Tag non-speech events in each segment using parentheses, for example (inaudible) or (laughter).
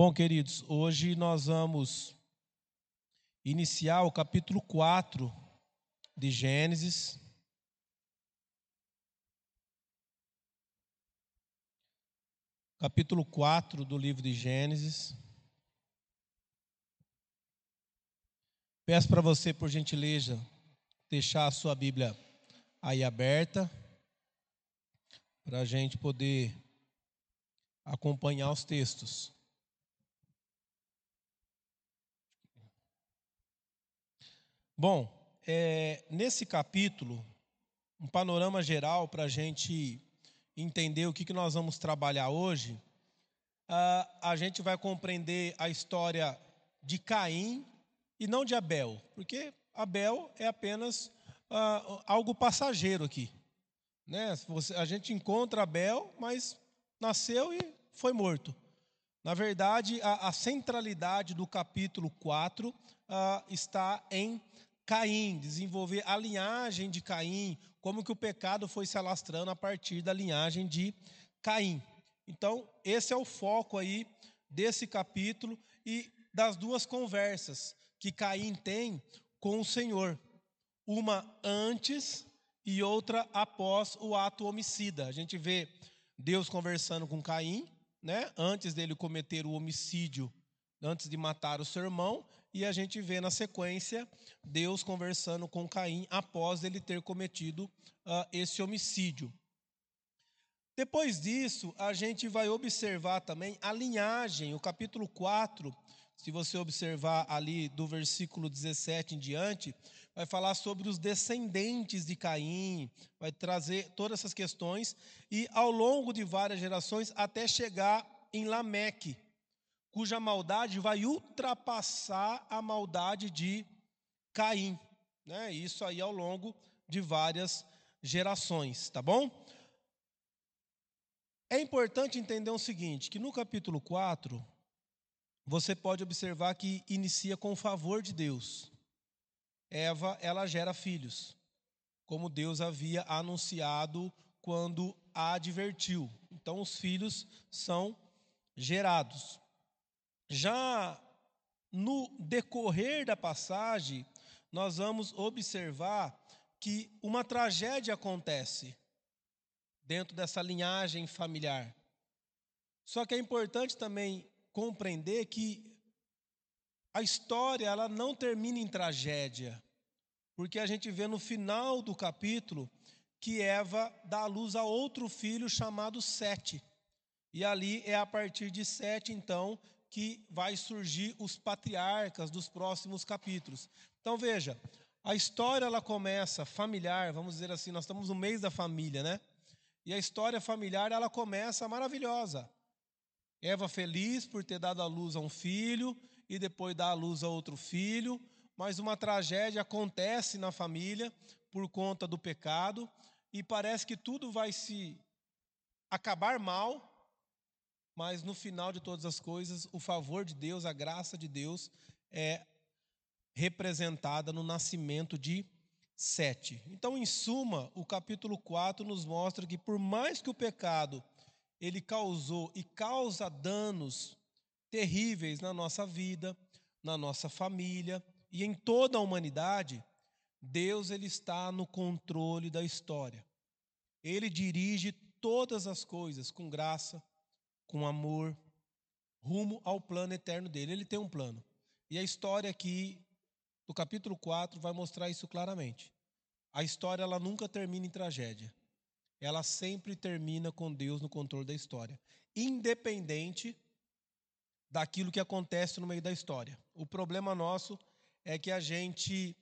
Bom, queridos, hoje nós vamos iniciar o capítulo 4 de Gênesis. Capítulo 4 do livro de Gênesis. Peço para você, por gentileza, deixar a sua Bíblia aí aberta, para a gente poder acompanhar os textos. Bom, é, nesse capítulo, um panorama geral para a gente entender o que, que nós vamos trabalhar hoje, uh, a gente vai compreender a história de Caim e não de Abel, porque Abel é apenas uh, algo passageiro aqui. Né? A gente encontra Abel, mas nasceu e foi morto. Na verdade, a, a centralidade do capítulo 4 uh, ah, está em Caim, desenvolver a linhagem de Caim, como que o pecado foi se alastrando a partir da linhagem de Caim. Então, esse é o foco aí desse capítulo e das duas conversas que Caim tem com o Senhor. Uma antes e outra após o ato homicida. A gente vê Deus conversando com Caim, né, antes dele cometer o homicídio, antes de matar o seu irmão, e a gente vê na sequência Deus conversando com Caim após ele ter cometido uh, esse homicídio. Depois disso, a gente vai observar também a linhagem, o capítulo 4, se você observar ali do versículo 17 em diante, vai falar sobre os descendentes de Caim, vai trazer todas essas questões, e ao longo de várias gerações, até chegar em Lameque, cuja maldade vai ultrapassar a maldade de Caim. Né? Isso aí ao longo de várias gerações, tá bom? É importante entender o seguinte, que no capítulo 4, você pode observar que inicia com o favor de Deus. Eva, ela gera filhos, como Deus havia anunciado quando a advertiu. Então os filhos são gerados. Já no decorrer da passagem, nós vamos observar que uma tragédia acontece dentro dessa linhagem familiar. Só que é importante também compreender que a história ela não termina em tragédia, porque a gente vê no final do capítulo que Eva dá à luz a outro filho chamado Sete. E ali é a partir de Sete, então, que vai surgir os patriarcas dos próximos capítulos. Então veja, a história ela começa familiar, vamos dizer assim, nós estamos no mês da família, né? E a história familiar ela começa maravilhosa. Eva feliz por ter dado à luz a um filho e depois dar à luz a outro filho, mas uma tragédia acontece na família por conta do pecado e parece que tudo vai se acabar mal mas no final de todas as coisas, o favor de Deus, a graça de Deus é representada no nascimento de Sete. Então, em suma, o capítulo 4 nos mostra que por mais que o pecado ele causou e causa danos terríveis na nossa vida, na nossa família e em toda a humanidade, Deus ele está no controle da história. Ele dirige todas as coisas com graça, com amor, rumo ao plano eterno dele. Ele tem um plano. E a história aqui, do capítulo 4, vai mostrar isso claramente. A história ela nunca termina em tragédia. Ela sempre termina com Deus no controle da história, independente daquilo que acontece no meio da história. O problema nosso é que a gente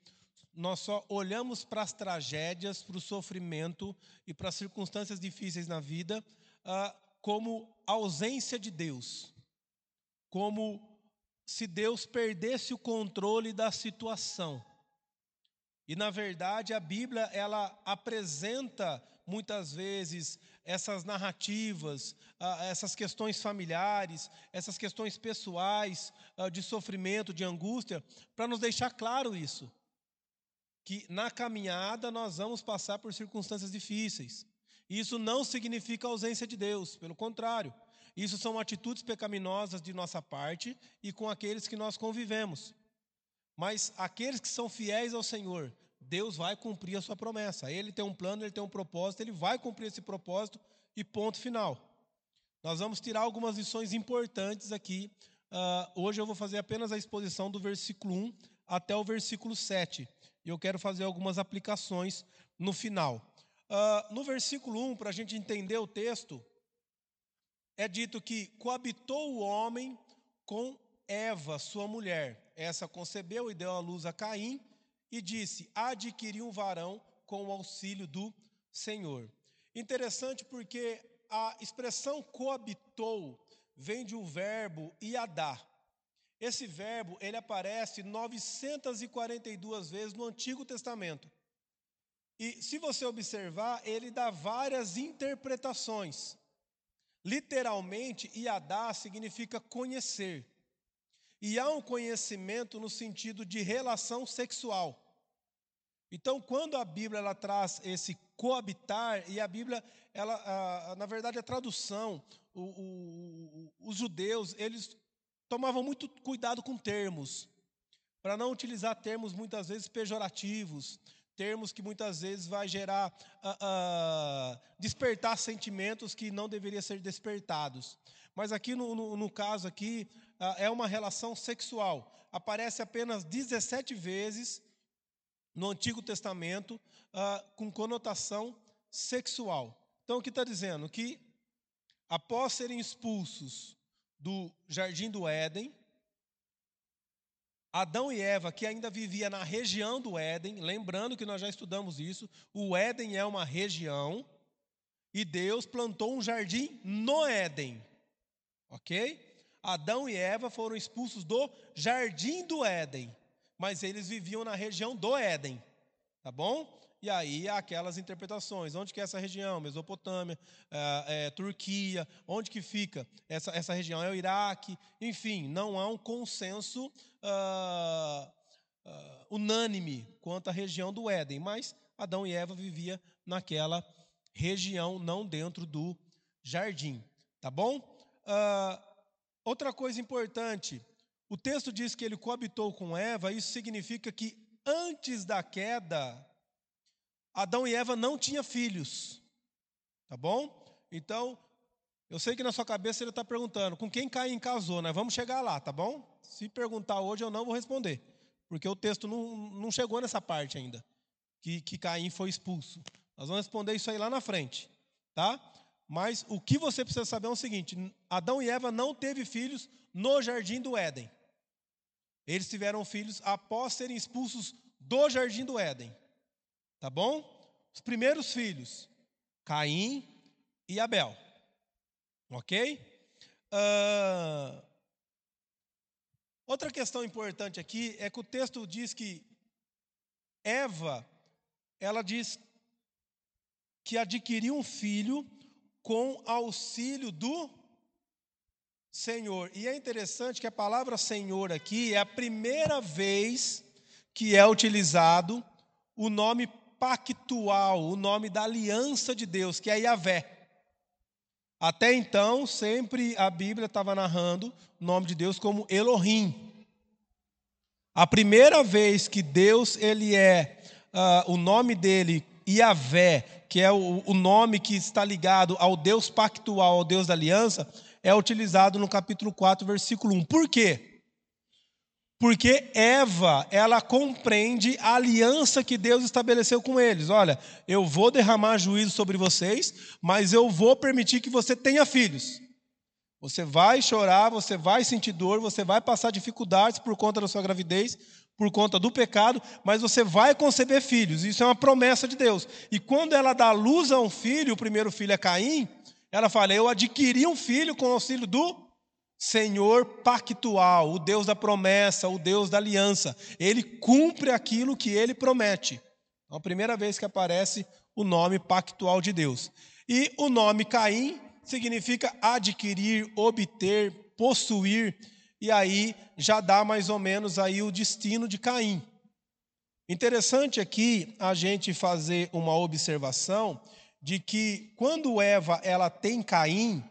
nós só olhamos para as tragédias, para o sofrimento e para as circunstâncias difíceis na vida uh, como ausência de Deus, como se Deus perdesse o controle da situação. E na verdade a Bíblia ela apresenta muitas vezes essas narrativas, essas questões familiares, essas questões pessoais de sofrimento, de angústia, para nos deixar claro isso, que na caminhada nós vamos passar por circunstâncias difíceis. Isso não significa ausência de Deus, pelo contrário. Isso são atitudes pecaminosas de nossa parte e com aqueles que nós convivemos. Mas aqueles que são fiéis ao Senhor, Deus vai cumprir a sua promessa. Ele tem um plano, ele tem um propósito, ele vai cumprir esse propósito e ponto final. Nós vamos tirar algumas lições importantes aqui. Uh, hoje eu vou fazer apenas a exposição do versículo 1 até o versículo 7. E eu quero fazer algumas aplicações no final. Uh, no versículo 1, para a gente entender o texto, é dito que coabitou o homem com Eva, sua mulher. Essa concebeu e deu à luz a Caim, e disse: Adquiri um varão com o auxílio do Senhor. Interessante porque a expressão coabitou vem de um verbo iadá. Esse verbo ele aparece 942 vezes no Antigo Testamento. E se você observar, ele dá várias interpretações. Literalmente, iadá significa conhecer. E há um conhecimento no sentido de relação sexual. Então, quando a Bíblia ela traz esse coabitar, e a Bíblia, ela, a, na verdade, a tradução, o, o, os judeus, eles tomavam muito cuidado com termos, para não utilizar termos muitas vezes pejorativos, termos que muitas vezes vai gerar, uh, uh, despertar sentimentos que não deveriam ser despertados. Mas aqui no, no, no caso aqui uh, é uma relação sexual. Aparece apenas 17 vezes no Antigo Testamento com conotação sexual. Então, o que está dizendo? Que após serem expulsos do jardim do Éden, Adão e Eva, que ainda vivia na região do Éden, lembrando que nós já estudamos isso, o Éden é uma região, e Deus plantou um jardim no Éden. Ok? Adão e Eva foram expulsos do jardim do Éden, mas eles viviam na região do Éden. Tá bom? E aí aquelas interpretações. Onde que é essa região? Mesopotâmia, é, é, Turquia, onde que fica? Essa, essa região é o Iraque. Enfim, não há um consenso uh, uh, unânime quanto à região do Éden. Mas Adão e Eva viviam naquela região, não dentro do jardim. Tá bom? Uh, outra coisa importante. O texto diz que ele coabitou com Eva, isso significa que antes da queda, Adão e Eva não tinham filhos. Tá bom? Então, eu sei que na sua cabeça ele está perguntando com quem Caim casou, né? Vamos chegar lá, tá bom? Se perguntar hoje, eu não vou responder. Porque o texto não, não chegou nessa parte ainda. Que, que Caim foi expulso. Nós vamos responder isso aí lá na frente. Tá? Mas o que você precisa saber é o seguinte: Adão e Eva não teve filhos no jardim do Éden. Eles tiveram filhos após serem expulsos do jardim do Éden. Tá bom? Os primeiros filhos, Caim e Abel. Ok? Uh, outra questão importante aqui é que o texto diz que Eva, ela diz que adquiriu um filho com auxílio do Senhor. E é interessante que a palavra Senhor aqui é a primeira vez que é utilizado o nome pactual, o nome da aliança de Deus, que é Yahvé. Até então, sempre a Bíblia estava narrando o nome de Deus como Elohim. A primeira vez que Deus ele é uh, o nome dele Yahvé, que é o, o nome que está ligado ao Deus pactual, ao Deus da aliança, é utilizado no capítulo 4, versículo 1. Por quê? Porque Eva, ela compreende a aliança que Deus estabeleceu com eles. Olha, eu vou derramar juízo sobre vocês, mas eu vou permitir que você tenha filhos. Você vai chorar, você vai sentir dor, você vai passar dificuldades por conta da sua gravidez, por conta do pecado, mas você vai conceber filhos. Isso é uma promessa de Deus. E quando ela dá luz a um filho, o primeiro filho é Caim, ela fala: Eu adquiri um filho com o auxílio do Senhor pactual, o Deus da promessa, o Deus da aliança. Ele cumpre aquilo que ele promete. É a primeira vez que aparece o nome pactual de Deus. E o nome Caim significa adquirir, obter, possuir, e aí já dá mais ou menos aí o destino de Caim. Interessante aqui a gente fazer uma observação de que quando Eva ela tem Caim,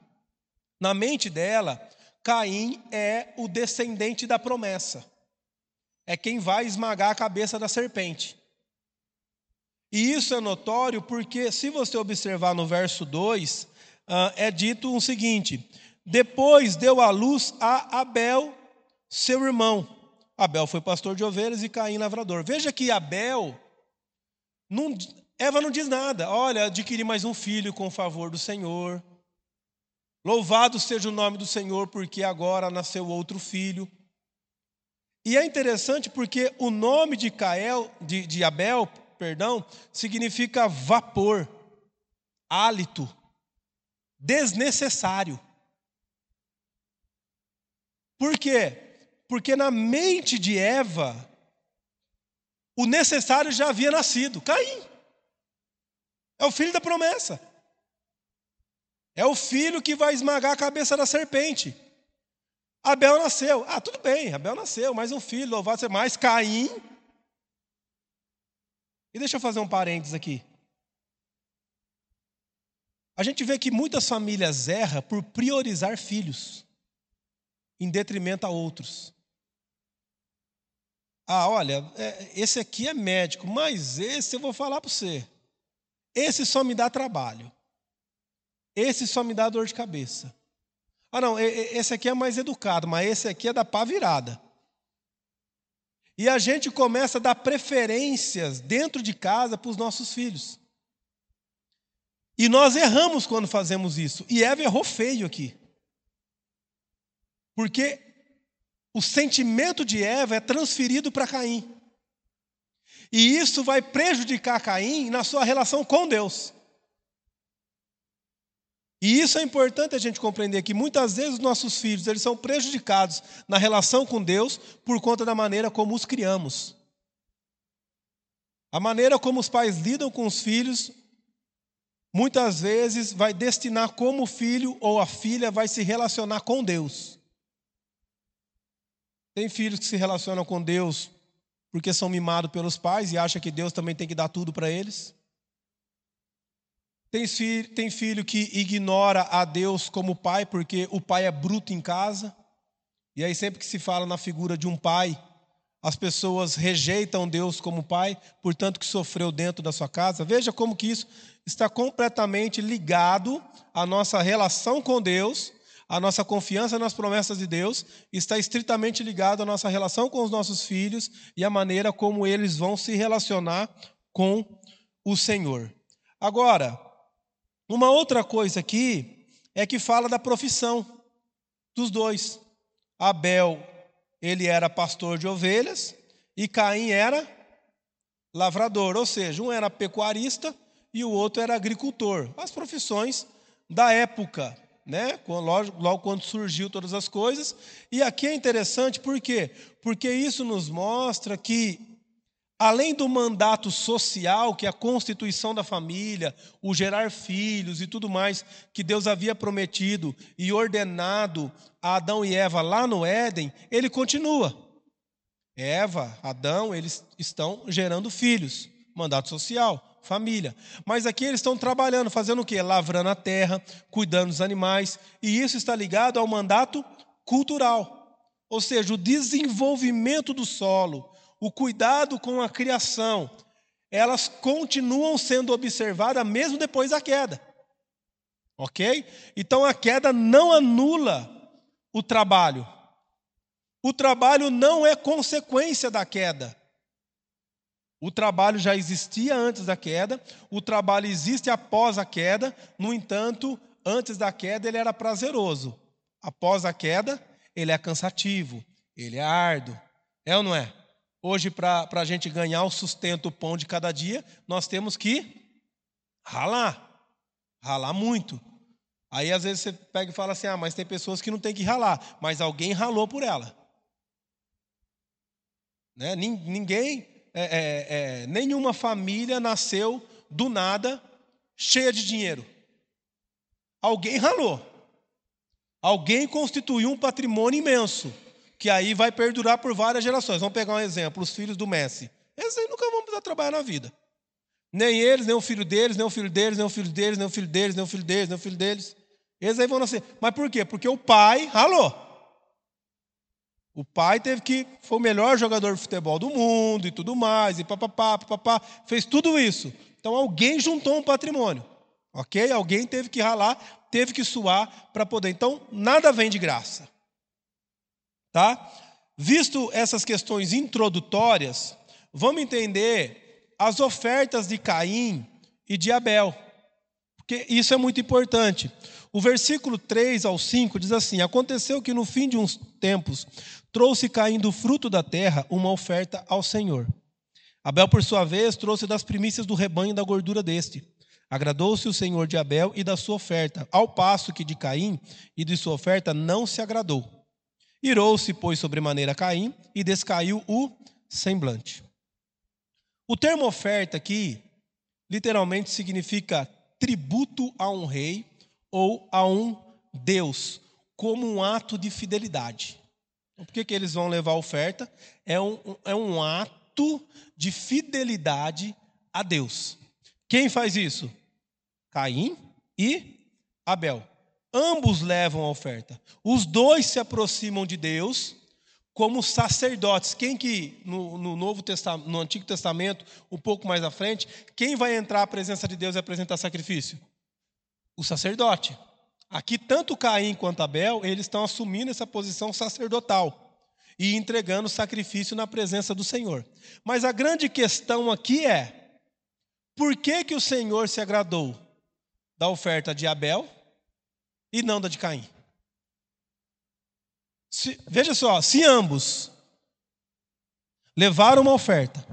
Na mente dela, Caim é o descendente da promessa. É quem vai esmagar a cabeça da serpente. E isso é notório porque, se você observar no verso 2, ah, é dito o seguinte: Depois deu à luz a Abel, seu irmão. Abel foi pastor de ovelhas e Caim lavrador. Veja que Abel, não, Eva não diz nada. Olha, adquiri mais um filho com o favor do Senhor. Louvado seja o nome do Senhor, porque agora nasceu outro filho. E é interessante porque o nome de, Cael, de, de Abel perdão, significa vapor, hálito, desnecessário. Por quê? Porque na mente de Eva, o necessário já havia nascido, Caim. É o filho da promessa. É o filho que vai esmagar a cabeça da serpente. Abel nasceu. Ah, tudo bem, Abel nasceu, mais um filho, louvado seja mais. Caim e deixa eu fazer um parênteses aqui. A gente vê que muitas famílias erram por priorizar filhos em detrimento a outros. Ah, olha, é, esse aqui é médico, mas esse eu vou falar para você. Esse só me dá trabalho. Esse só me dá dor de cabeça. Ah, não, esse aqui é mais educado, mas esse aqui é da pá virada. E a gente começa a dar preferências dentro de casa para os nossos filhos. E nós erramos quando fazemos isso. E Eva errou feio aqui. Porque o sentimento de Eva é transferido para Caim. E isso vai prejudicar Caim na sua relação com Deus. E isso é importante a gente compreender que muitas vezes os nossos filhos eles são prejudicados na relação com Deus por conta da maneira como os criamos. A maneira como os pais lidam com os filhos muitas vezes vai destinar como o filho ou a filha vai se relacionar com Deus. Tem filhos que se relacionam com Deus porque são mimados pelos pais e acham que Deus também tem que dar tudo para eles. Tem filho, tem filho que ignora a Deus como pai, porque o pai é bruto em casa. E aí, sempre que se fala na figura de um pai, as pessoas rejeitam Deus como pai, portanto que sofreu dentro da sua casa. Veja como que isso está completamente ligado à nossa relação com Deus, à nossa confiança nas promessas de Deus, está estritamente ligado à nossa relação com os nossos filhos e à maneira como eles vão se relacionar com o Senhor. Agora, uma outra coisa aqui é que fala da profissão dos dois. Abel, ele era pastor de ovelhas e Caim era lavrador, ou seja, um era pecuarista e o outro era agricultor. As profissões da época, né? Logo, quando surgiu todas as coisas. E aqui é interessante por quê? Porque isso nos mostra que Além do mandato social, que é a constituição da família, o gerar filhos e tudo mais que Deus havia prometido e ordenado a Adão e Eva lá no Éden, ele continua. Eva, Adão, eles estão gerando filhos, mandato social, família. Mas aqui eles estão trabalhando, fazendo o quê? Lavrando a terra, cuidando dos animais, e isso está ligado ao mandato cultural, ou seja, o desenvolvimento do solo o cuidado com a criação, elas continuam sendo observadas mesmo depois da queda. Ok? Então a queda não anula o trabalho. O trabalho não é consequência da queda. O trabalho já existia antes da queda, o trabalho existe após a queda, no entanto, antes da queda ele era prazeroso. Após a queda, ele é cansativo, ele é árduo. É ou não é? Hoje, para a gente ganhar o sustento, o pão de cada dia, nós temos que ralar. Ralar muito. Aí, às vezes, você pega e fala assim: ah, mas tem pessoas que não tem que ralar, mas alguém ralou por ela. Né? Ninguém, é, é, é, nenhuma família nasceu do nada cheia de dinheiro. Alguém ralou. Alguém constituiu um patrimônio imenso que aí vai perdurar por várias gerações. Vamos pegar um exemplo: os filhos do Messi. Esses aí nunca vão precisar trabalhar na vida. Nem eles, nem o filho deles, nem o filho deles, nem o filho deles, nem o filho deles, nem o filho deles, nem o filho deles. Eles aí vão nascer. Mas por quê? Porque o pai ralou. O pai teve que. Foi o melhor jogador de futebol do mundo e tudo mais, e papapá, papapá, fez tudo isso. Então alguém juntou um patrimônio. Ok? Alguém teve que ralar, teve que suar para poder. Então, nada vem de graça. Tá? Visto essas questões introdutórias, vamos entender as ofertas de Caim e de Abel. Porque isso é muito importante. O versículo 3 ao 5 diz assim: Aconteceu que no fim de uns tempos trouxe Caim do fruto da terra uma oferta ao Senhor. Abel, por sua vez, trouxe das primícias do rebanho da gordura deste. Agradou-se o Senhor de Abel e da sua oferta, ao passo que de Caim e de sua oferta não se agradou. Irou-se, pois, sobremaneira Caim e descaiu o semblante. O termo oferta aqui literalmente significa tributo a um rei ou a um Deus, como um ato de fidelidade. Por que, que eles vão levar a oferta? É um, é um ato de fidelidade a Deus. Quem faz isso? Caim e Abel. Ambos levam a oferta. Os dois se aproximam de Deus como sacerdotes. Quem que no, no Novo Testamento, no Antigo Testamento, um pouco mais à frente, quem vai entrar à presença de Deus e apresentar sacrifício? O sacerdote. Aqui tanto Caim quanto Abel, eles estão assumindo essa posição sacerdotal e entregando sacrifício na presença do Senhor. Mas a grande questão aqui é: por que que o Senhor se agradou da oferta de Abel e não da de Caim? Se, veja só, se ambos levaram uma oferta,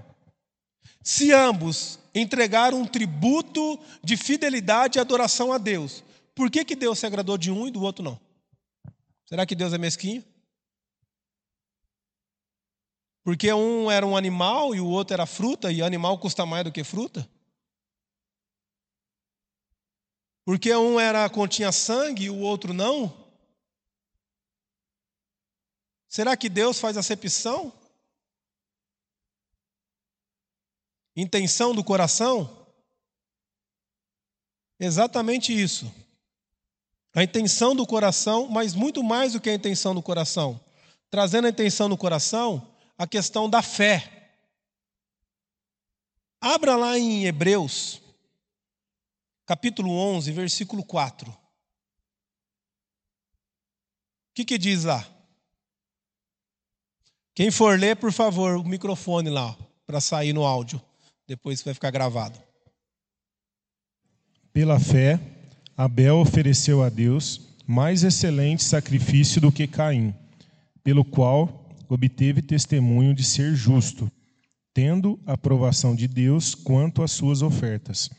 se ambos entregaram um tributo de fidelidade e adoração a Deus, por que, que Deus se agradou de um e do outro não? Será que Deus é mesquinho? Porque um era um animal e o outro era fruta, e animal custa mais do que fruta? Porque um era continha sangue e o outro não? Será que Deus faz acepção? Intenção do coração? Exatamente isso. A intenção do coração, mas muito mais do que a intenção do coração. Trazendo a intenção do coração, a questão da fé. Abra lá em Hebreus, capítulo 11, versículo 4. O que, que diz lá? Quem for ler, por favor, o microfone lá, para sair no áudio. Depois vai ficar gravado. Pela fé, Abel ofereceu a Deus mais excelente sacrifício do que Caim, pelo qual obteve testemunho de ser justo, tendo aprovação de Deus quanto às suas ofertas.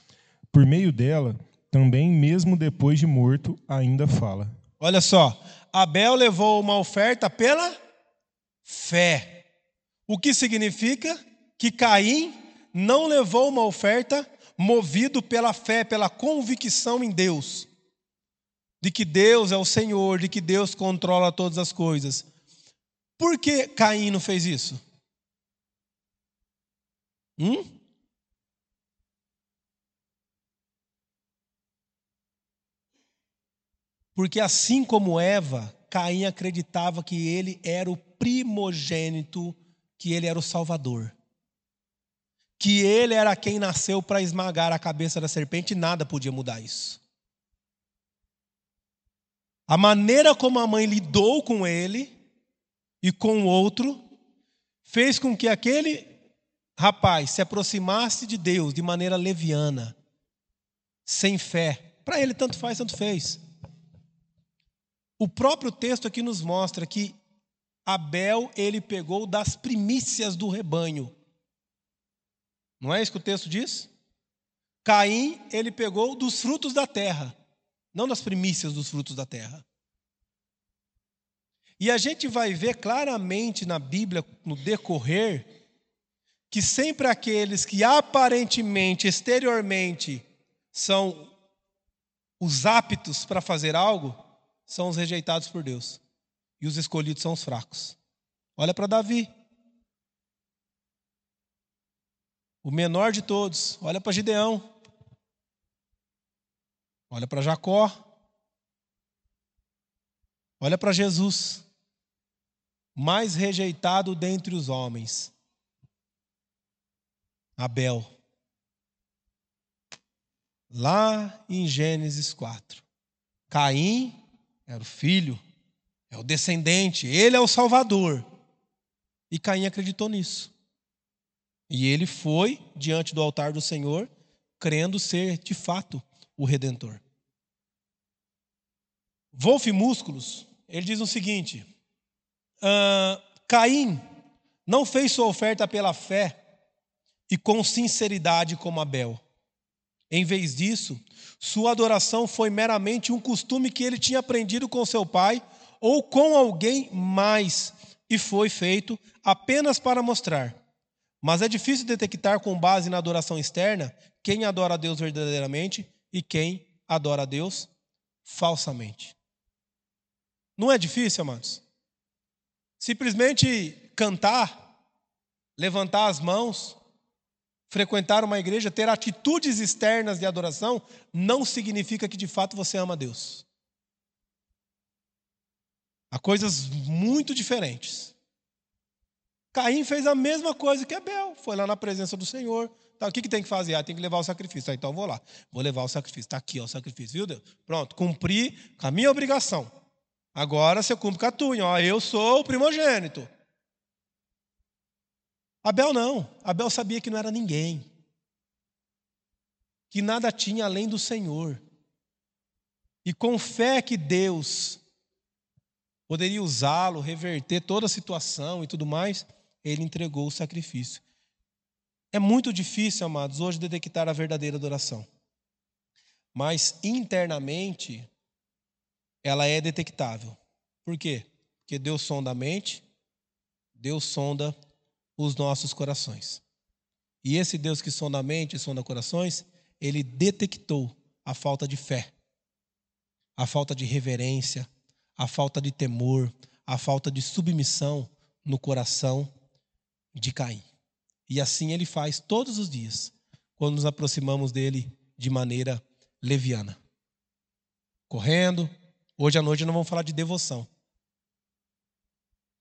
Por meio dela, também, mesmo depois de morto, ainda fala. Olha só, Abel levou uma oferta pela fé. O que significa que Caim não levou uma oferta movido pela fé, pela convicção em Deus, de que Deus é o Senhor, de que Deus controla todas as coisas. Por que Caim não fez isso? Hum? Porque assim como Eva, Caim acreditava que ele era o primogênito, que ele era o Salvador. Que ele era quem nasceu para esmagar a cabeça da serpente e nada podia mudar isso. A maneira como a mãe lidou com ele e com o outro fez com que aquele rapaz se aproximasse de Deus de maneira leviana, sem fé. Para ele, tanto faz, tanto fez. O próprio texto aqui nos mostra que Abel ele pegou das primícias do rebanho. Não é isso que o texto diz? Caim ele pegou dos frutos da terra, não das primícias dos frutos da terra. E a gente vai ver claramente na Bíblia, no decorrer, que sempre aqueles que aparentemente, exteriormente, são os aptos para fazer algo, são os rejeitados por Deus. E os escolhidos são os fracos. Olha para Davi. O menor de todos. Olha para Gideão. Olha para Jacó. Olha para Jesus, mais rejeitado dentre os homens. Abel. Lá em Gênesis 4. Caim era o filho, é o descendente, ele é o salvador. E Caim acreditou nisso. E ele foi diante do altar do Senhor, crendo ser de fato o redentor. Wolf Músculos, ele diz o seguinte: uh, Caim não fez sua oferta pela fé e com sinceridade como Abel. Em vez disso, sua adoração foi meramente um costume que ele tinha aprendido com seu pai ou com alguém mais e foi feito apenas para mostrar. Mas é difícil detectar com base na adoração externa quem adora a Deus verdadeiramente e quem adora a Deus falsamente. Não é difícil, amados? Simplesmente cantar, levantar as mãos, frequentar uma igreja, ter atitudes externas de adoração, não significa que de fato você ama Deus. Há coisas muito diferentes. Caim fez a mesma coisa que Abel, foi lá na presença do Senhor. Tá, o que, que tem que fazer? Ah, tem que levar o sacrifício. Ah, então vou lá, vou levar o sacrifício. Está aqui ó, o sacrifício, viu Deus? Pronto, cumpri com a minha obrigação. Agora você cumpre com a tua. Ó, eu sou o primogênito. Abel não. Abel sabia que não era ninguém. Que nada tinha além do Senhor. E com fé que Deus poderia usá-lo, reverter toda a situação e tudo mais, ele entregou o sacrifício. É muito difícil, amados, hoje detectar a verdadeira adoração. Mas internamente, ela é detectável. Por quê? Porque Deus sonda a mente, Deus sonda os nossos corações. E esse Deus que sonda a mente e sonda corações, ele detectou a falta de fé, a falta de reverência, a falta de temor, a falta de submissão no coração de Caim. E assim ele faz todos os dias, quando nos aproximamos dele de maneira leviana. Correndo, Hoje à noite não vamos falar de devoção.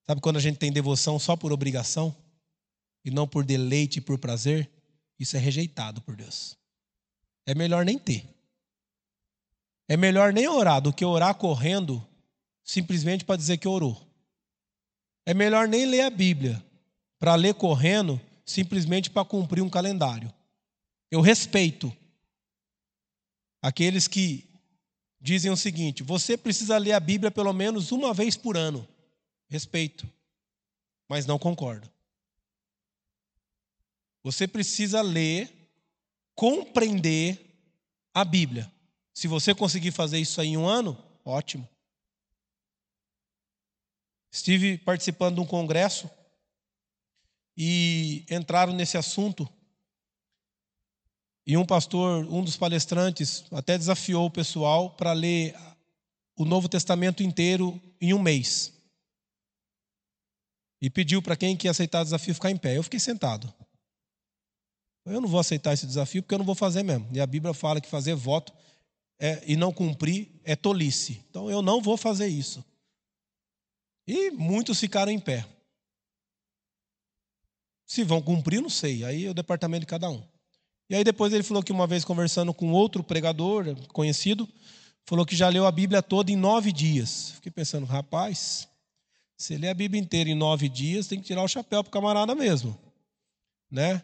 Sabe quando a gente tem devoção só por obrigação e não por deleite e por prazer? Isso é rejeitado por Deus. É melhor nem ter. É melhor nem orar do que orar correndo simplesmente para dizer que orou. É melhor nem ler a Bíblia para ler correndo simplesmente para cumprir um calendário. Eu respeito aqueles que dizem o seguinte: você precisa ler a Bíblia pelo menos uma vez por ano. Respeito, mas não concordo. Você precisa ler, compreender a Bíblia. Se você conseguir fazer isso aí em um ano, ótimo. Estive participando de um congresso e entraram nesse assunto e um pastor, um dos palestrantes, até desafiou o pessoal para ler o Novo Testamento inteiro em um mês. E pediu para quem quer aceitar o desafio ficar em pé. Eu fiquei sentado. Eu não vou aceitar esse desafio porque eu não vou fazer mesmo. E a Bíblia fala que fazer voto é, e não cumprir é tolice. Então eu não vou fazer isso. E muitos ficaram em pé. Se vão cumprir, não sei. Aí é o departamento de cada um. E aí depois ele falou que uma vez conversando com outro pregador conhecido, falou que já leu a Bíblia toda em nove dias. Fiquei pensando, rapaz, se lê a Bíblia inteira em nove dias, tem que tirar o chapéu para o camarada mesmo. Né?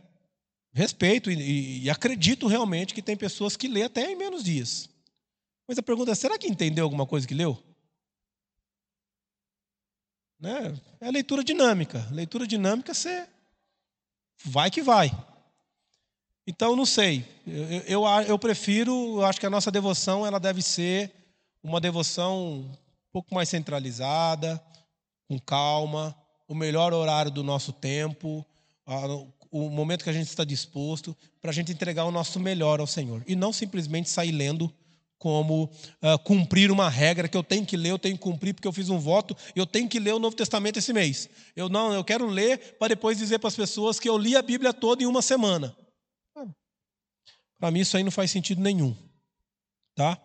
Respeito e, e, acredito realmente que tem pessoas que lê até em menos dias. Mas a pergunta é: será que entendeu alguma coisa que leu? Né? É leitura dinâmica. Leitura dinâmica, você vai que vai. Então, não sei. Eu, eu, eu prefiro, eu acho que a nossa devoção ela deve ser uma devoção um pouco mais centralizada, com calma, o melhor horário do nosso tempo, o momento que a gente está disposto para a gente entregar o nosso melhor ao Senhor. E não simplesmente sair lendo como uh, cumprir uma regra que eu tenho que ler, eu tenho que cumprir porque eu fiz um voto, eu tenho que ler o Novo Testamento esse mês. Eu não, eu quero ler para depois dizer para as pessoas que eu li a Bíblia toda em uma semana. Para mim isso aí não faz sentido nenhum. Tá?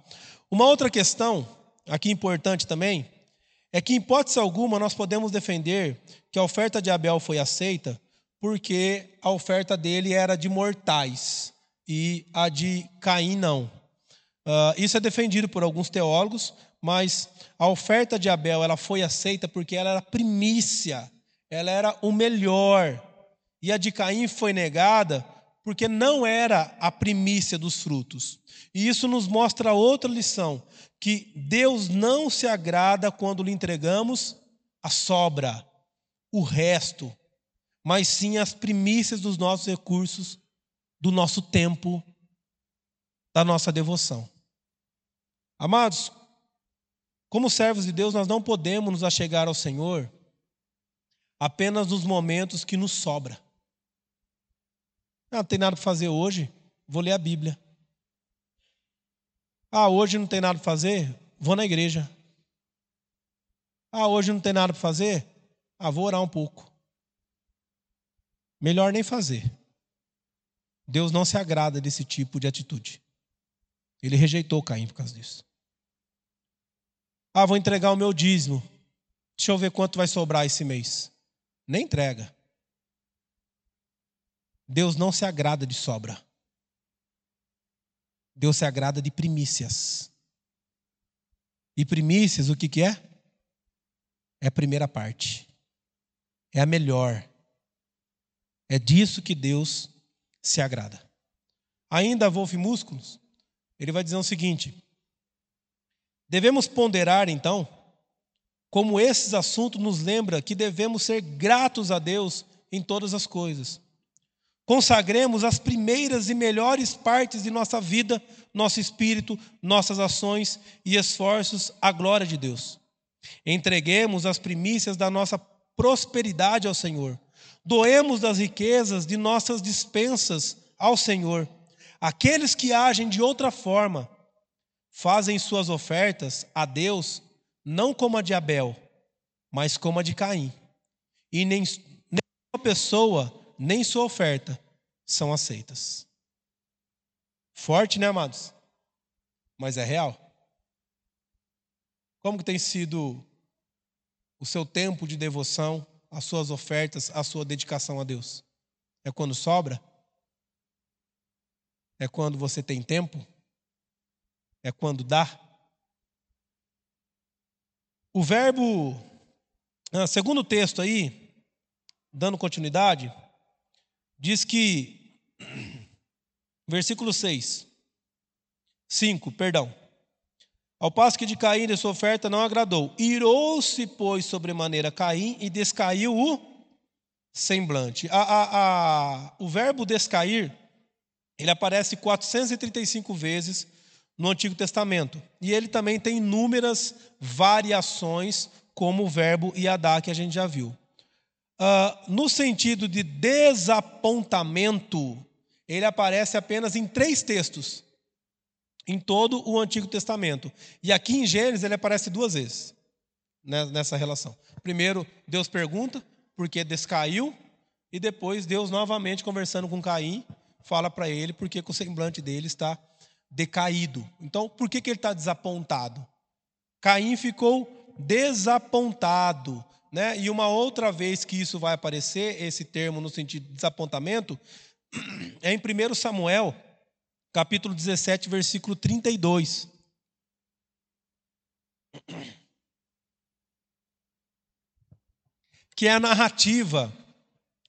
Uma outra questão, aqui importante também, é que, em hipótese alguma, nós podemos defender que a oferta de Abel foi aceita porque a oferta dele era de mortais e a de Caim não. Uh, isso é defendido por alguns teólogos, mas a oferta de Abel ela foi aceita porque ela era primícia, ela era o melhor. E a de Caim foi negada porque não era a primícia dos frutos. E isso nos mostra outra lição, que Deus não se agrada quando lhe entregamos a sobra, o resto, mas sim as primícias dos nossos recursos, do nosso tempo, da nossa devoção. Amados, como servos de Deus, nós não podemos nos achegar ao Senhor apenas nos momentos que nos sobra. Ah, não tem nada para fazer hoje, vou ler a Bíblia. Ah, hoje não tem nada para fazer, vou na igreja. Ah, hoje não tem nada para fazer, ah, vou orar um pouco. Melhor nem fazer. Deus não se agrada desse tipo de atitude. Ele rejeitou Caim por causa disso. Ah, vou entregar o meu dízimo. Deixa eu ver quanto vai sobrar esse mês. Nem entrega. Deus não se agrada de sobra. Deus se agrada de primícias. E primícias, o que, que é? É a primeira parte. É a melhor. É disso que Deus se agrada. Ainda Wolf Músculos, ele vai dizer o seguinte: devemos ponderar então como esses assuntos nos lembra que devemos ser gratos a Deus em todas as coisas. Consagremos as primeiras e melhores partes de nossa vida, nosso espírito, nossas ações e esforços à glória de Deus. Entreguemos as primícias da nossa prosperidade ao Senhor. Doemos das riquezas de nossas dispensas ao Senhor. Aqueles que agem de outra forma fazem suas ofertas a Deus não como a de Abel, mas como a de Caim. E nem, nem uma pessoa nem sua oferta são aceitas. Forte, né, amados? Mas é real. Como que tem sido o seu tempo de devoção, as suas ofertas, a sua dedicação a Deus? É quando sobra? É quando você tem tempo? É quando dá? O verbo, ah, segundo o texto aí, dando continuidade, diz que, (clears throat) versículo 6, 5, perdão. Ao passo que de Caim de sua oferta não agradou, irou-se, pois, sobremaneira Caim e descaiu o semblante. A, a, a, o verbo descair, ele aparece 435 vezes no Antigo Testamento. E ele também tem inúmeras variações, como o verbo iadá, que a gente já viu. Uh, no sentido de desapontamento, ele aparece apenas em três textos, em todo o Antigo Testamento. E aqui em Gênesis ele aparece duas vezes né, nessa relação. Primeiro, Deus pergunta por que descaiu, e depois Deus novamente conversando com Caim, fala para ele por que o semblante dele está decaído. Então, por que, que ele está desapontado? Caim ficou desapontado né? E uma outra vez que isso vai aparecer, esse termo no sentido de desapontamento, (clears throat) é em 1 Samuel, capítulo 17, versículo 32. Que é a narrativa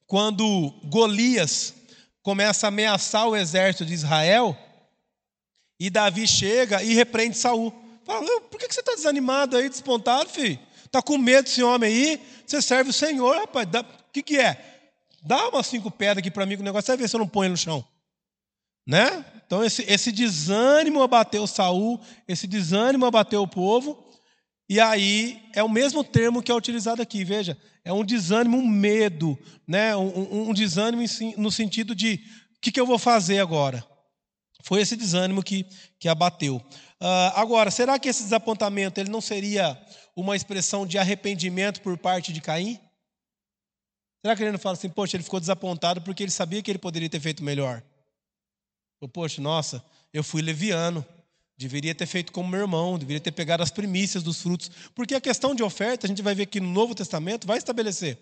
quando Golias começa a ameaçar o exército de Israel e Davi chega e repreende Saul. Fala, por que você está desanimado aí, despontado, filho? Está com medo desse homem aí? Você serve o Senhor, rapaz. O que, que é? Dá umas cinco pedras aqui para mim, que o negócio vai ver se eu não ponho no chão. Né? Então, esse, esse desânimo abateu Saul, esse desânimo abateu o povo. E aí é o mesmo termo que é utilizado aqui, veja, é um desânimo, um medo, né? um, um, desânimo no sentido de o que, que eu vou fazer agora? Foi esse desânimo que, que abateu. Uh, agora, será que esse desapontamento ele não seria uma expressão de arrependimento por parte de Caim? Será que ele não fala assim, poxa, ele ficou desapontado porque ele sabia que ele poderia ter feito melhor? Ou, poxa, nossa, eu fui leviano, Deveria ter feito como meu irmão, deveria ter pegado as primícias dos frutos. Porque a questão de oferta, a gente vai ver que no Novo Testamento vai estabelecer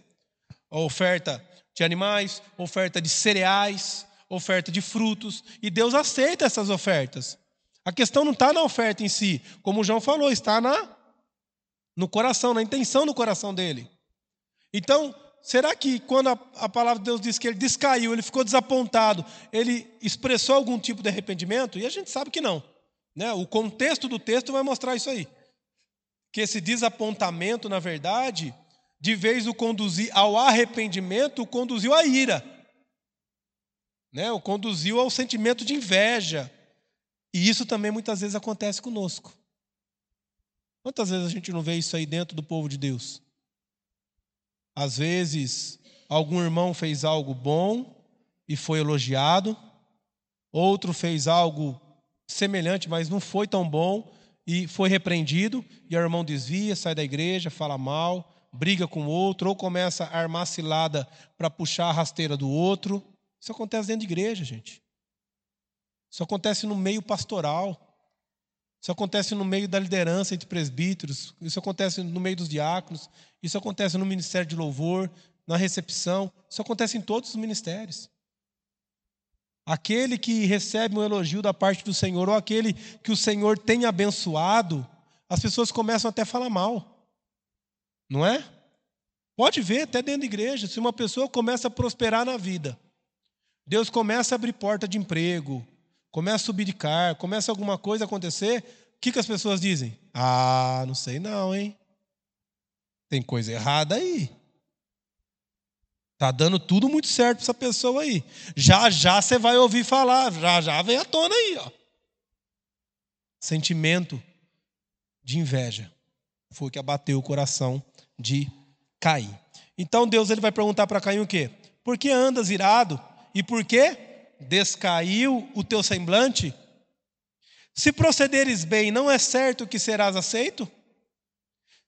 a oferta de animais, oferta de cereais, oferta de frutos, e Deus aceita essas ofertas. A questão não está na oferta em si, como o João falou, está na no coração, na intenção do coração dele. Então, será que quando a, a, palavra de Deus diz que ele descaiu, ele ficou desapontado, ele expressou algum tipo de arrependimento? E a gente sabe que não. Né? O contexto do texto vai mostrar isso aí. Que esse desapontamento, na verdade, de vez o conduzir ao arrependimento, o conduziu à ira. Né? O conduziu ao sentimento de inveja. E isso também muitas vezes acontece conosco. Quantas vezes a gente não vê isso aí dentro do povo de Deus? Às vezes, algum irmão fez algo bom e foi elogiado, outro fez algo semelhante, mas não foi tão bom e foi repreendido, e o irmão desvia, sai da igreja, fala mal, briga com o outro, ou começa a armar cilada para puxar a rasteira do outro. Isso acontece dentro de igreja, gente. Isso acontece no meio pastoral. Isso acontece no meio da liderança entre presbíteros. Isso acontece no meio dos diáconos. Isso acontece no ministério de louvor, na recepção. Isso acontece em todos os ministérios. Aquele que recebe um elogio da parte do Senhor, ou aquele que o Senhor tem abençoado, as pessoas começam até a falar mal. Não é? Pode ver, até dentro da igreja, se uma pessoa começa a prosperar na vida, Deus começa a abrir porta de emprego, começa a carro, começa alguma coisa a acontecer, o que, que as pessoas dizem? Ah, não sei não, hein? Tem coisa errada aí. Tá dando tudo muito certo para essa pessoa aí. Já já você vai ouvir falar, já já vem à tona aí, ó. Sentimento de inveja foi que abateu o coração de Caim. Então Deus ele vai perguntar para Caim o quê? Por que andas irado? E por que descaiu o teu semblante? Se procederes bem, não é certo que serás aceito?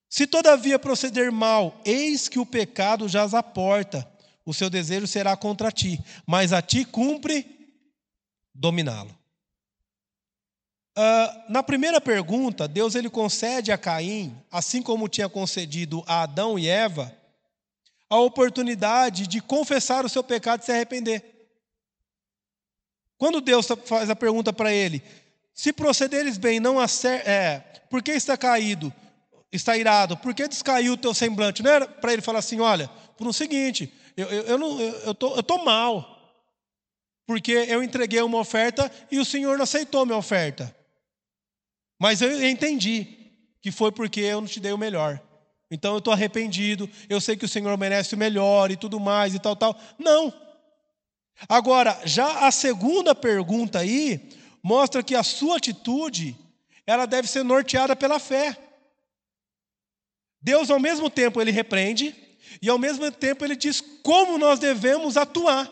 Se todavia proceder mal, eis que o pecado jaz à porta o seu desejo será contra ti, mas a ti cumpre dominá-lo. Uh, na primeira pergunta, Deus ele concede a Caim, assim como tinha concedido a Adão e Eva, a oportunidade de confessar o seu pecado e se arrepender. Quando Deus faz a pergunta para ele, se procederes bem, não acer é, por que está caído, está irado, por que descaiu o teu semblante? Não era para ele falar assim, olha, por um seguinte, eu, eu, eu, não, eu, eu, tô, eu tô mal. Porque eu entreguei uma oferta e o Senhor não aceitou minha oferta. Mas eu entendi que foi porque eu não te dei o melhor. Então eu estou arrependido, eu sei que o Senhor merece o melhor e tudo mais e tal, tal. Não. Agora, já a segunda pergunta aí mostra que a sua atitude ela deve ser norteada pela fé. Deus, ao mesmo tempo, ele repreende, e ao mesmo tempo ele diz como nós devemos atuar.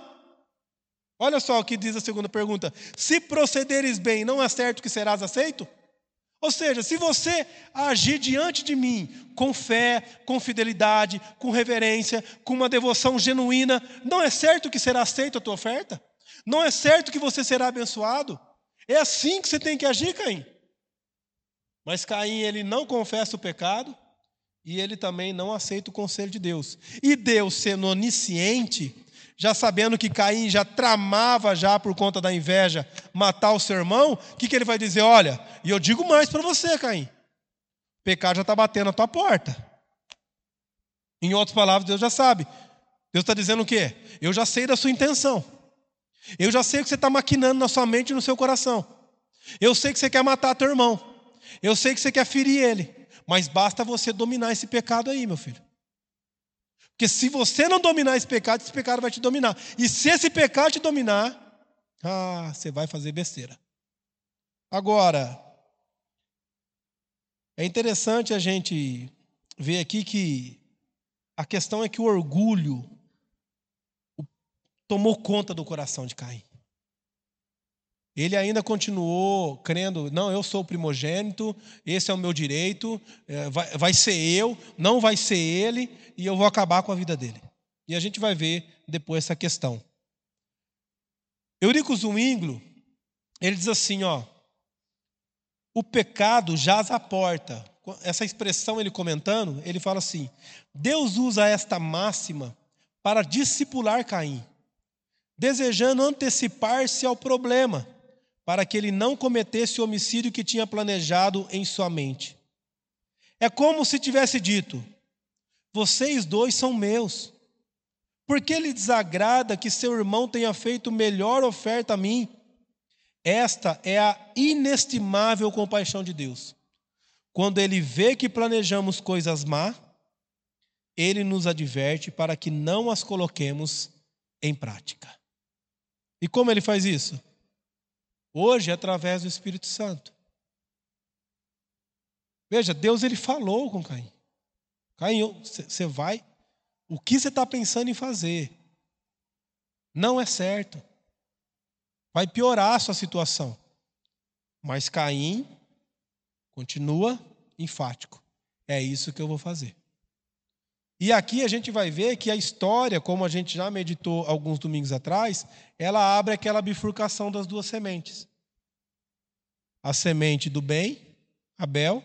Olha só o que diz a segunda pergunta: se procederes bem, não é certo que serás aceito? Ou seja, se você agir diante de mim com fé, com fidelidade, com reverência, com uma devoção genuína, não é certo que será aceita a tua oferta? Não é certo que você será abençoado? É assim que você tem que agir, Caim. Mas Caim, ele não confessa o pecado, e ele também não aceita o conselho de Deus. E Deus, sendo onisciente, já sabendo que Caim já tramava já por conta da inveja matar o seu irmão, o que, que ele vai dizer? Olha, e eu digo mais para você, Caim, o pecado já está batendo na tua porta. Em outras palavras, Deus já sabe. Deus está dizendo o quê? Eu já sei da sua intenção. Eu já sei o que você está maquinando na sua mente e no seu coração. Eu sei que você quer matar teu irmão. Eu sei que você quer ferir ele. Mas basta você dominar esse pecado aí, meu filho. Porque se você não dominar esse pecado, esse pecado vai te dominar. E se esse pecado te dominar, ah, você vai fazer besteira. Agora, é interessante a gente ver aqui que a questão é que o orgulho tomou conta do coração de Caim. Ele ainda continuou crendo, não, eu sou o primogênito, esse é o meu direito, é, vai, vai ser eu, não vai ser ele, e eu vou acabar com a vida dele. E a gente vai ver depois essa questão. Eurico Zwinglo, ele diz assim, ó, o pecado jaz à porta. Essa expressão ele comentando, ele fala assim: Deus usa esta máxima para discipular Caim, desejando antecipar-se ao problema, para que ele não cometesse o homicídio que tinha planejado em sua mente. É como se tivesse dito: Vocês dois são meus. Por que lhe desagrada que seu irmão tenha feito melhor oferta a mim? Esta é a inestimável compaixão de Deus. Quando ele vê que planejamos coisas má, ele nos adverte para que não as coloquemos em prática. E como ele faz isso? Hoje, através do Espírito Santo. Veja, Deus ele falou com Caim. Caim, você vai. O que você está pensando em fazer? Não é certo. Vai piorar a sua situação. Mas Caim continua enfático. É isso que eu vou fazer. E aqui a gente vai ver que a história, como a gente já meditou alguns domingos atrás, ela abre aquela bifurcação das duas sementes. A semente do bem, Abel,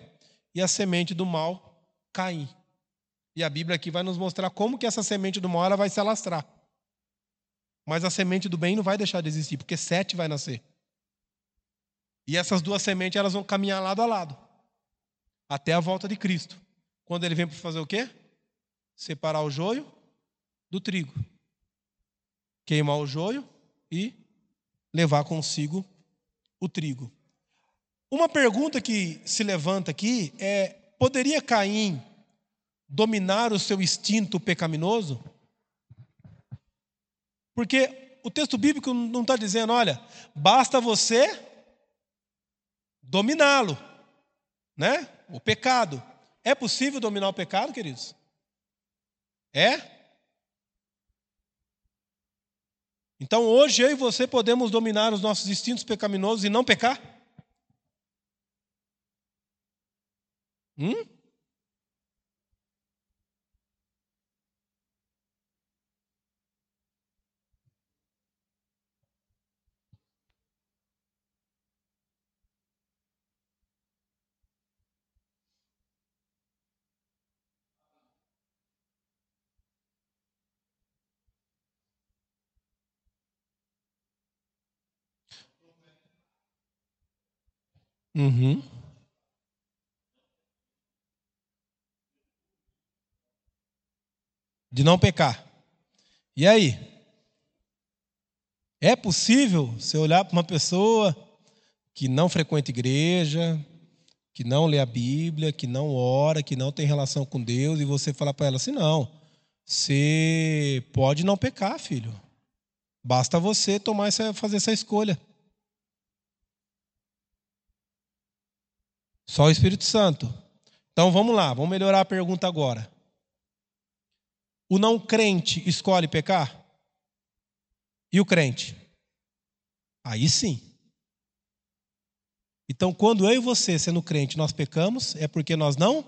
e a semente do mal, Caim. E a Bíblia aqui vai nos mostrar como que essa semente do mal ela vai se alastrar. Mas a semente do bem não vai deixar de existir, porque sete vai nascer. E essas duas sementes elas vão caminhar lado a lado, até a volta de Cristo. Quando ele vem para fazer o quê? Separar o joio do trigo, queimar o joio e levar consigo o trigo. Uma pergunta que se levanta aqui é: poderia Caim dominar o seu instinto pecaminoso? Porque o texto bíblico não está dizendo, olha, basta você dominá-lo, né? O pecado. É possível dominar o pecado, queridos? É? Então hoje eu e você podemos dominar os nossos instintos pecaminosos e não pecar? Hum? Uhum. De não pecar. E aí? É possível você olhar para uma pessoa que não frequenta igreja, que não lê a Bíblia, que não ora, que não tem relação com Deus, e você falar para ela assim: não, você pode não pecar, filho. Basta você tomar essa, fazer essa escolha. Só o Espírito Santo. Então vamos lá, vamos melhorar a pergunta agora. O não crente escolhe pecar? E o crente? Aí sim. Então, quando eu e você, sendo crente, nós pecamos, é porque nós não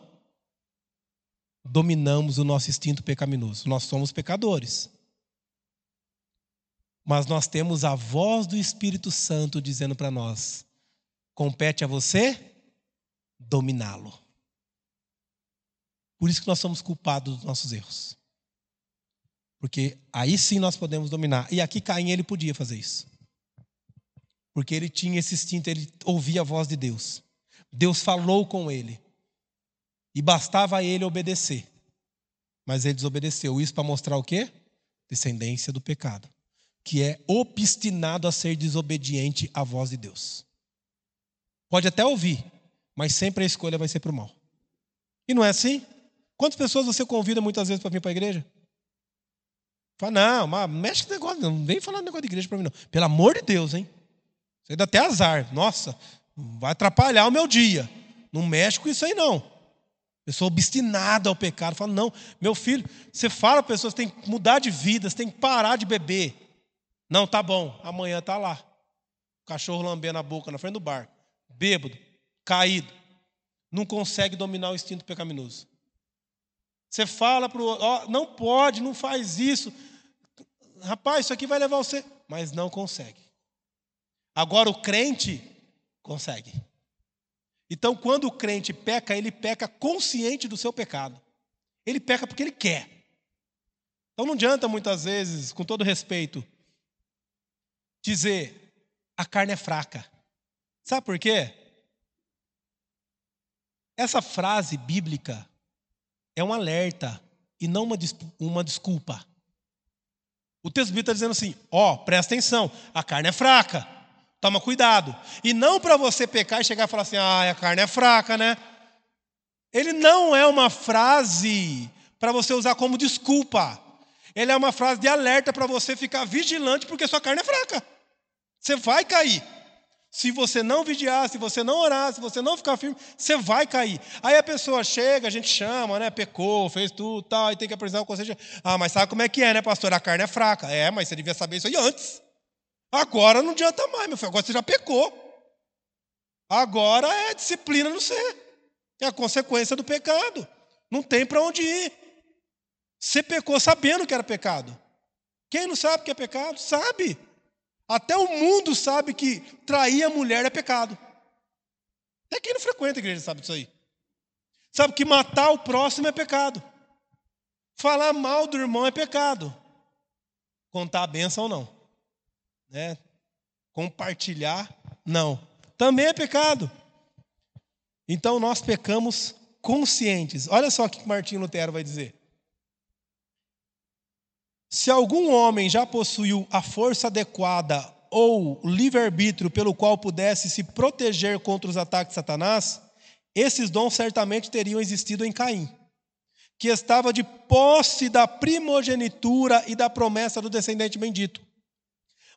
dominamos o nosso instinto pecaminoso. Nós somos pecadores. Mas nós temos a voz do Espírito Santo dizendo para nós: compete a você dominá-lo. Por isso que nós somos culpados dos nossos erros. Porque aí sim nós podemos dominar. E aqui Caim ele podia fazer isso. Porque ele tinha esse instinto, ele ouvia a voz de Deus. Deus falou com ele. E bastava a ele obedecer. Mas ele desobedeceu. Isso para mostrar o quê? Descendência do pecado. Que é obstinado a ser desobediente à voz de Deus. Pode até ouvir, mas sempre a escolha vai ser para o mal. E não é assim? Quantas pessoas você convida muitas vezes para vir para a igreja? Fala, não, mas mexe com negócio, não vem falando negócio de igreja para mim, não. Pelo amor de Deus, hein? Você dá até azar. Nossa, vai atrapalhar o meu dia. Não mexe com isso aí, não. Pessoa obstinada ao pecado. Fala, não, meu filho, você fala para pessoas tem que mudar de vida, você tem que parar de beber. Não, tá bom, amanhã tá lá. O cachorro lambendo a boca na frente do bar. Bêbado caído, não consegue dominar o instinto pecaminoso. Você fala para o outro, oh, não pode, não faz isso. Rapaz, isso aqui vai levar você. Mas não consegue. Agora o crente consegue. Então, quando o crente peca, ele peca consciente do seu pecado. Ele peca porque ele quer. Então não adianta muitas vezes, com todo respeito, dizer a carne é fraca. Sabe por quê? Essa frase bíblica é um alerta e não uma, uma desculpa. O texto bíblico está dizendo assim: ó, presta atenção, a carne é fraca, toma cuidado. E não para você pecar e chegar e falar assim: ah, a carne é fraca, né? Ele não é uma frase para você usar como desculpa. Ele é uma frase de alerta para você ficar vigilante, porque sua carne é fraca. Você vai cair. Se você não vigiar, se você não orar, se você não ficar firme, você vai cair. Aí a pessoa chega, a gente chama, né? Pecou, fez tudo, tal, e tem que apresentar o conselho. Ah, mas sabe como é que é, né, pastor? A carne é fraca. É, mas você devia saber isso aí antes. Agora não adianta mais, meu filho. Agora você já pecou. Agora é disciplina no ser. É a consequência do pecado. Não tem para onde ir. Você pecou sabendo que era pecado. Quem não sabe que é pecado? Sabe. Até o mundo sabe que trair a mulher é pecado. Até quem não frequenta a igreja sabe disso aí. Sabe que matar o próximo é pecado. Falar mal do irmão é pecado. Contar a bênção não. Né? Compartilhar, não. Também é pecado. Então nós pecamos conscientes. Olha só o que Martinho Lutero vai dizer. Se algum homem já possuiu a força adequada ou livre-arbítrio pelo qual pudesse se proteger contra os ataques de Satanás, esses dons certamente teriam existido em Caim, que estava de posse da primogenitura e da promessa do descendente bendito.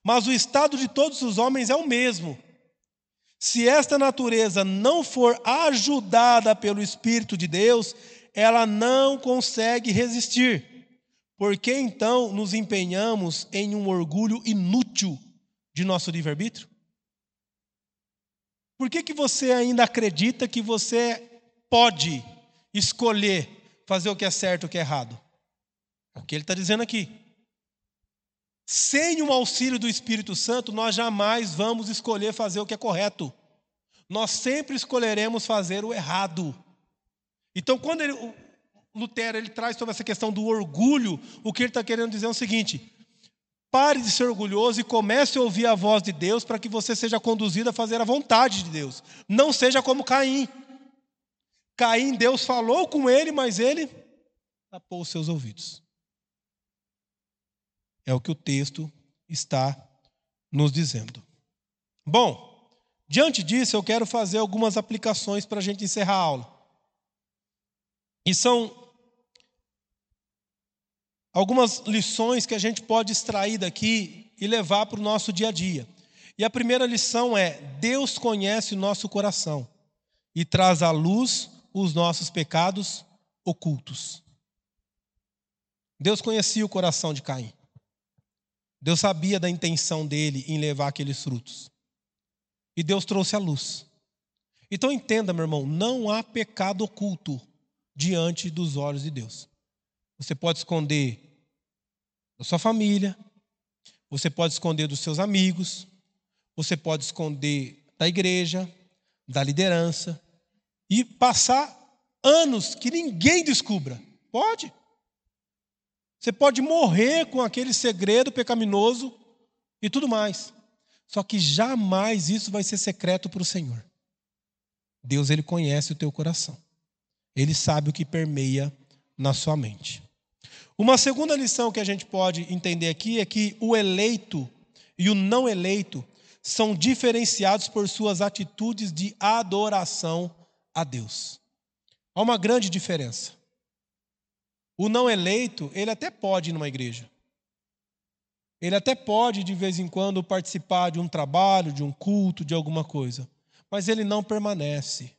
Mas o estado de todos os homens é o mesmo. Se esta natureza não for ajudada pelo Espírito de Deus, ela não consegue resistir. Por que então nos empenhamos em um orgulho inútil de nosso livre-arbítrio? Por que, que você ainda acredita que você pode escolher fazer o que é certo e o que é errado? É o que ele está dizendo aqui. Sem o auxílio do Espírito Santo, nós jamais vamos escolher fazer o que é correto. Nós sempre escolheremos fazer o errado. Então, quando ele, Lutero ele traz sobre essa questão do orgulho, o que ele está querendo dizer é o seguinte: pare de ser orgulhoso e comece a ouvir a voz de Deus para que você seja conduzido a fazer a vontade de Deus. Não seja como Caim. Caim, Deus falou com ele, mas ele tapou os seus ouvidos. É o que o texto está nos dizendo. Bom, diante disso, eu quero fazer algumas aplicações para a gente encerrar a aula. E são algumas lições que a gente pode extrair daqui e levar para o nosso dia a dia. E a primeira lição é: Deus conhece o nosso coração e traz à luz os nossos pecados ocultos. Deus conhecia o coração de Caim. Deus sabia da intenção dele em levar aqueles frutos. E Deus trouxe a luz. Então entenda, meu irmão, não há pecado oculto diante dos olhos de Deus. Você pode esconder da sua família, você pode esconder dos seus amigos, você pode esconder da igreja, da liderança e passar anos que ninguém descubra. Pode. Você pode morrer com aquele segredo pecaminoso e tudo mais. Só que jamais isso vai ser secreto para o Senhor. Deus ele conhece o teu coração. Ele sabe o que permeia na sua mente. Uma segunda lição que a gente pode entender aqui é que o eleito e o não eleito são diferenciados por suas atitudes de adoração a Deus. Há uma grande diferença. O não eleito, ele até pode ir numa igreja. Ele até pode, de vez em quando, participar de um trabalho, de um culto, de alguma coisa. Mas ele não permanece.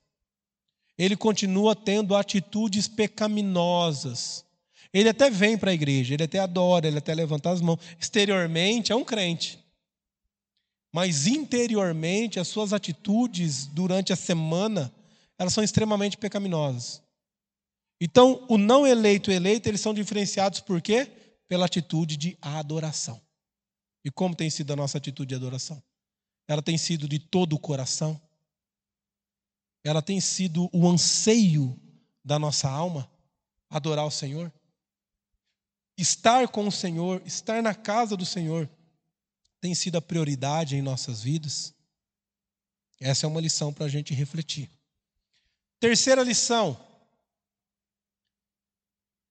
Ele continua tendo atitudes pecaminosas ele até vem para a igreja, ele até adora, ele até levanta as mãos. Exteriormente é um crente. Mas interiormente, as suas atitudes durante a semana, elas são extremamente pecaminosas. Então, o não eleito e o eleito, eles são diferenciados por quê? Pela atitude de adoração. E como tem sido a nossa atitude de adoração? Ela tem sido de todo o coração? ela tem sido o anseio da nossa alma, adorar o Senhor? Estar com o Senhor, estar na casa do Senhor, tem sido a prioridade em nossas vidas? Essa é uma lição para a gente refletir. Terceira lição: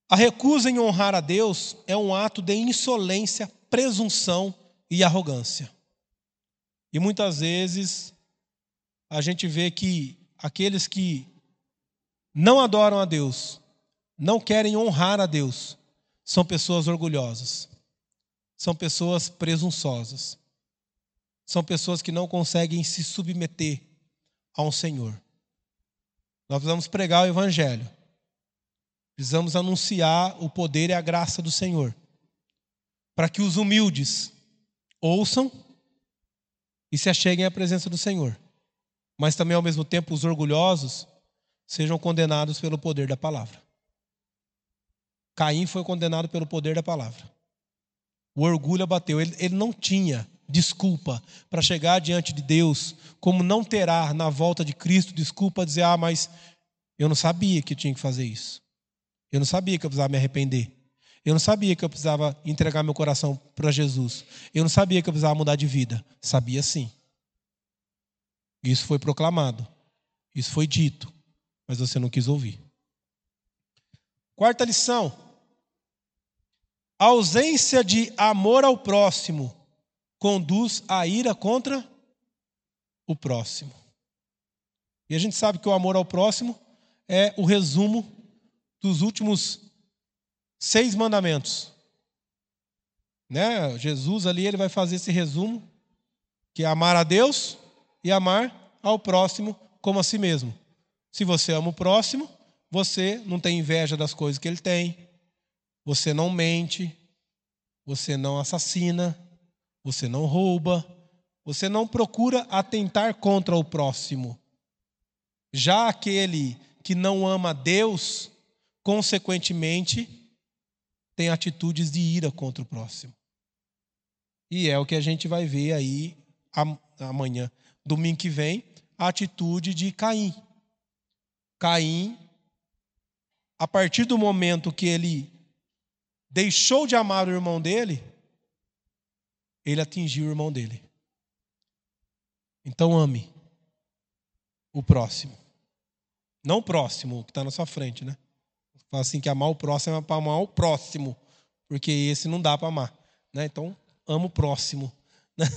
a recusa em honrar a Deus é um ato de insolência, presunção e arrogância. E muitas vezes a gente vê que aqueles que não adoram a Deus, não querem honrar a Deus, são pessoas orgulhosas, são pessoas presunçosas, são pessoas que não conseguem se submeter a um Senhor. Nós precisamos pregar o Evangelho, precisamos anunciar o poder e a graça do Senhor, para que os humildes ouçam e se acheguem à presença do Senhor, mas também ao mesmo tempo os orgulhosos sejam condenados pelo poder da palavra. Caim foi condenado pelo poder da palavra. O orgulho abateu. Ele, ele não tinha desculpa para chegar diante de Deus, como não terá na volta de Cristo desculpa dizer: ah, mas eu não sabia que eu tinha que fazer isso. Eu não sabia que eu precisava me arrepender. Eu não sabia que eu precisava entregar meu coração para Jesus. Eu não sabia que eu precisava mudar de vida. Sabia sim. Isso foi proclamado. Isso foi dito mas você não quis ouvir. Quarta lição: a ausência de amor ao próximo conduz à ira contra o próximo. E a gente sabe que o amor ao próximo é o resumo dos últimos seis mandamentos. Né? Jesus ali ele vai fazer esse resumo que é amar a Deus e amar ao próximo como a si mesmo. Se você ama o próximo, você não tem inveja das coisas que ele tem, você não mente, você não assassina, você não rouba, você não procura atentar contra o próximo. Já aquele que não ama Deus, consequentemente, tem atitudes de ira contra o próximo. E é o que a gente vai ver aí amanhã, domingo que vem, a atitude de Caim. Caim, a partir do momento que ele deixou de amar o irmão dele, ele atingiu o irmão dele. Então ame o próximo. Não o próximo, que está na sua frente, né? Fala assim que amar o próximo é para amar o próximo, porque esse não dá para amar. Né? Então, amo o próximo. (laughs) Né?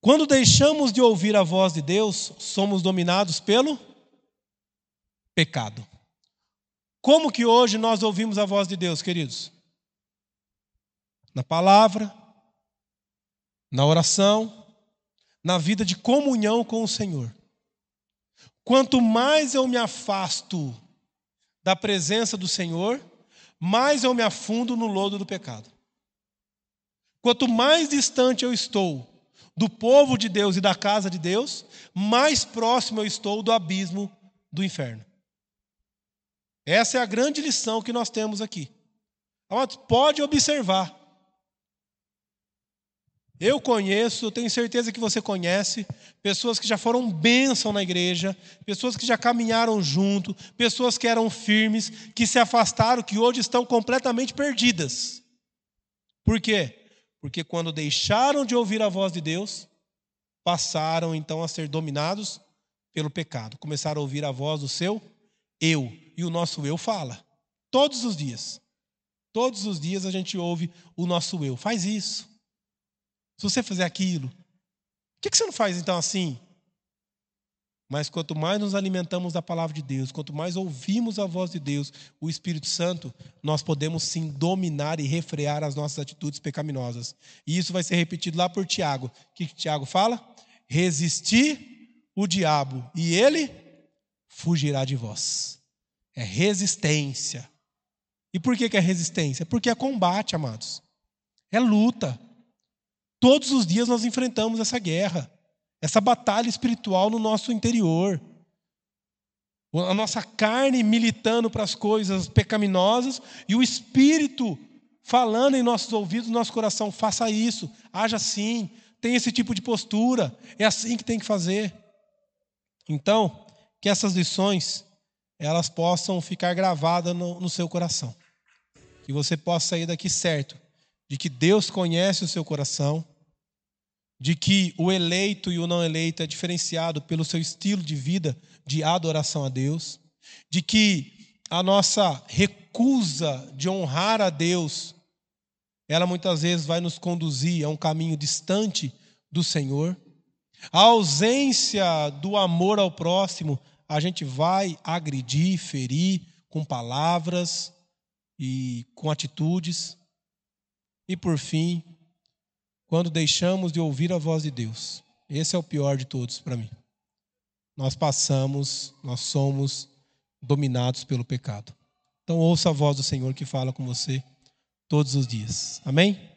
Quando deixamos de ouvir a voz de Deus, somos dominados pelo pecado. Como que hoje nós ouvimos a voz de Deus, queridos? Na palavra, na oração, na vida de comunhão com o Senhor. Quanto mais eu me afasto da presença do Senhor, mais eu me afundo no lodo do pecado. Quanto mais distante eu estou do povo de Deus e da casa de Deus, mais próximo eu estou do abismo do inferno. Essa é a grande lição que nós temos aqui. pode observar. Eu conheço, eu tenho certeza que você conhece, pessoas que já foram bênção na igreja, pessoas que já caminharam junto, pessoas que eram firmes, que se afastaram, que hoje estão completamente perdidas. Por quê? Porque quando deixaram de ouvir a voz de Deus, passaram então a ser dominados pelo pecado, começaram a ouvir a voz do seu eu e o nosso eu fala. Todos os dias. Todos os dias a gente ouve o nosso eu. Faz isso. Se você fizer aquilo, por que você não faz então assim? Mas quanto mais nos alimentamos da palavra de Deus, quanto mais ouvimos a voz de Deus, o Espírito Santo, nós podemos sim dominar e refrear as nossas atitudes pecaminosas. E isso vai ser repetido lá por Tiago. O que Tiago fala? Resistir o diabo e ele fugirá de vós. É resistência. E por que, que é resistência? Porque é combate, amados. É luta. Todos os dias nós enfrentamos essa guerra, essa batalha espiritual no nosso interior. A nossa carne militando para as coisas pecaminosas e o espírito falando em nossos ouvidos, no nosso coração: faça isso, haja assim, tenha esse tipo de postura, é assim que tem que fazer. Então, que essas lições elas possam ficar gravadas no, no seu coração. Que você possa sair daqui certo de que Deus conhece o seu coração, de que o eleito e o não eleito é diferenciado pelo seu estilo de vida de adoração a Deus, de que a nossa recusa de honrar a Deus, ela muitas vezes vai nos conduzir a um caminho distante do Senhor. A ausência do amor ao próximo, a gente vai agredir, ferir com palavras e com atitudes. E por fim, quando deixamos de ouvir a voz de Deus. Esse é o pior de todos para mim. Nós passamos, nós somos dominados pelo pecado. Então ouça a voz do Senhor que fala com você todos os dias. Amém?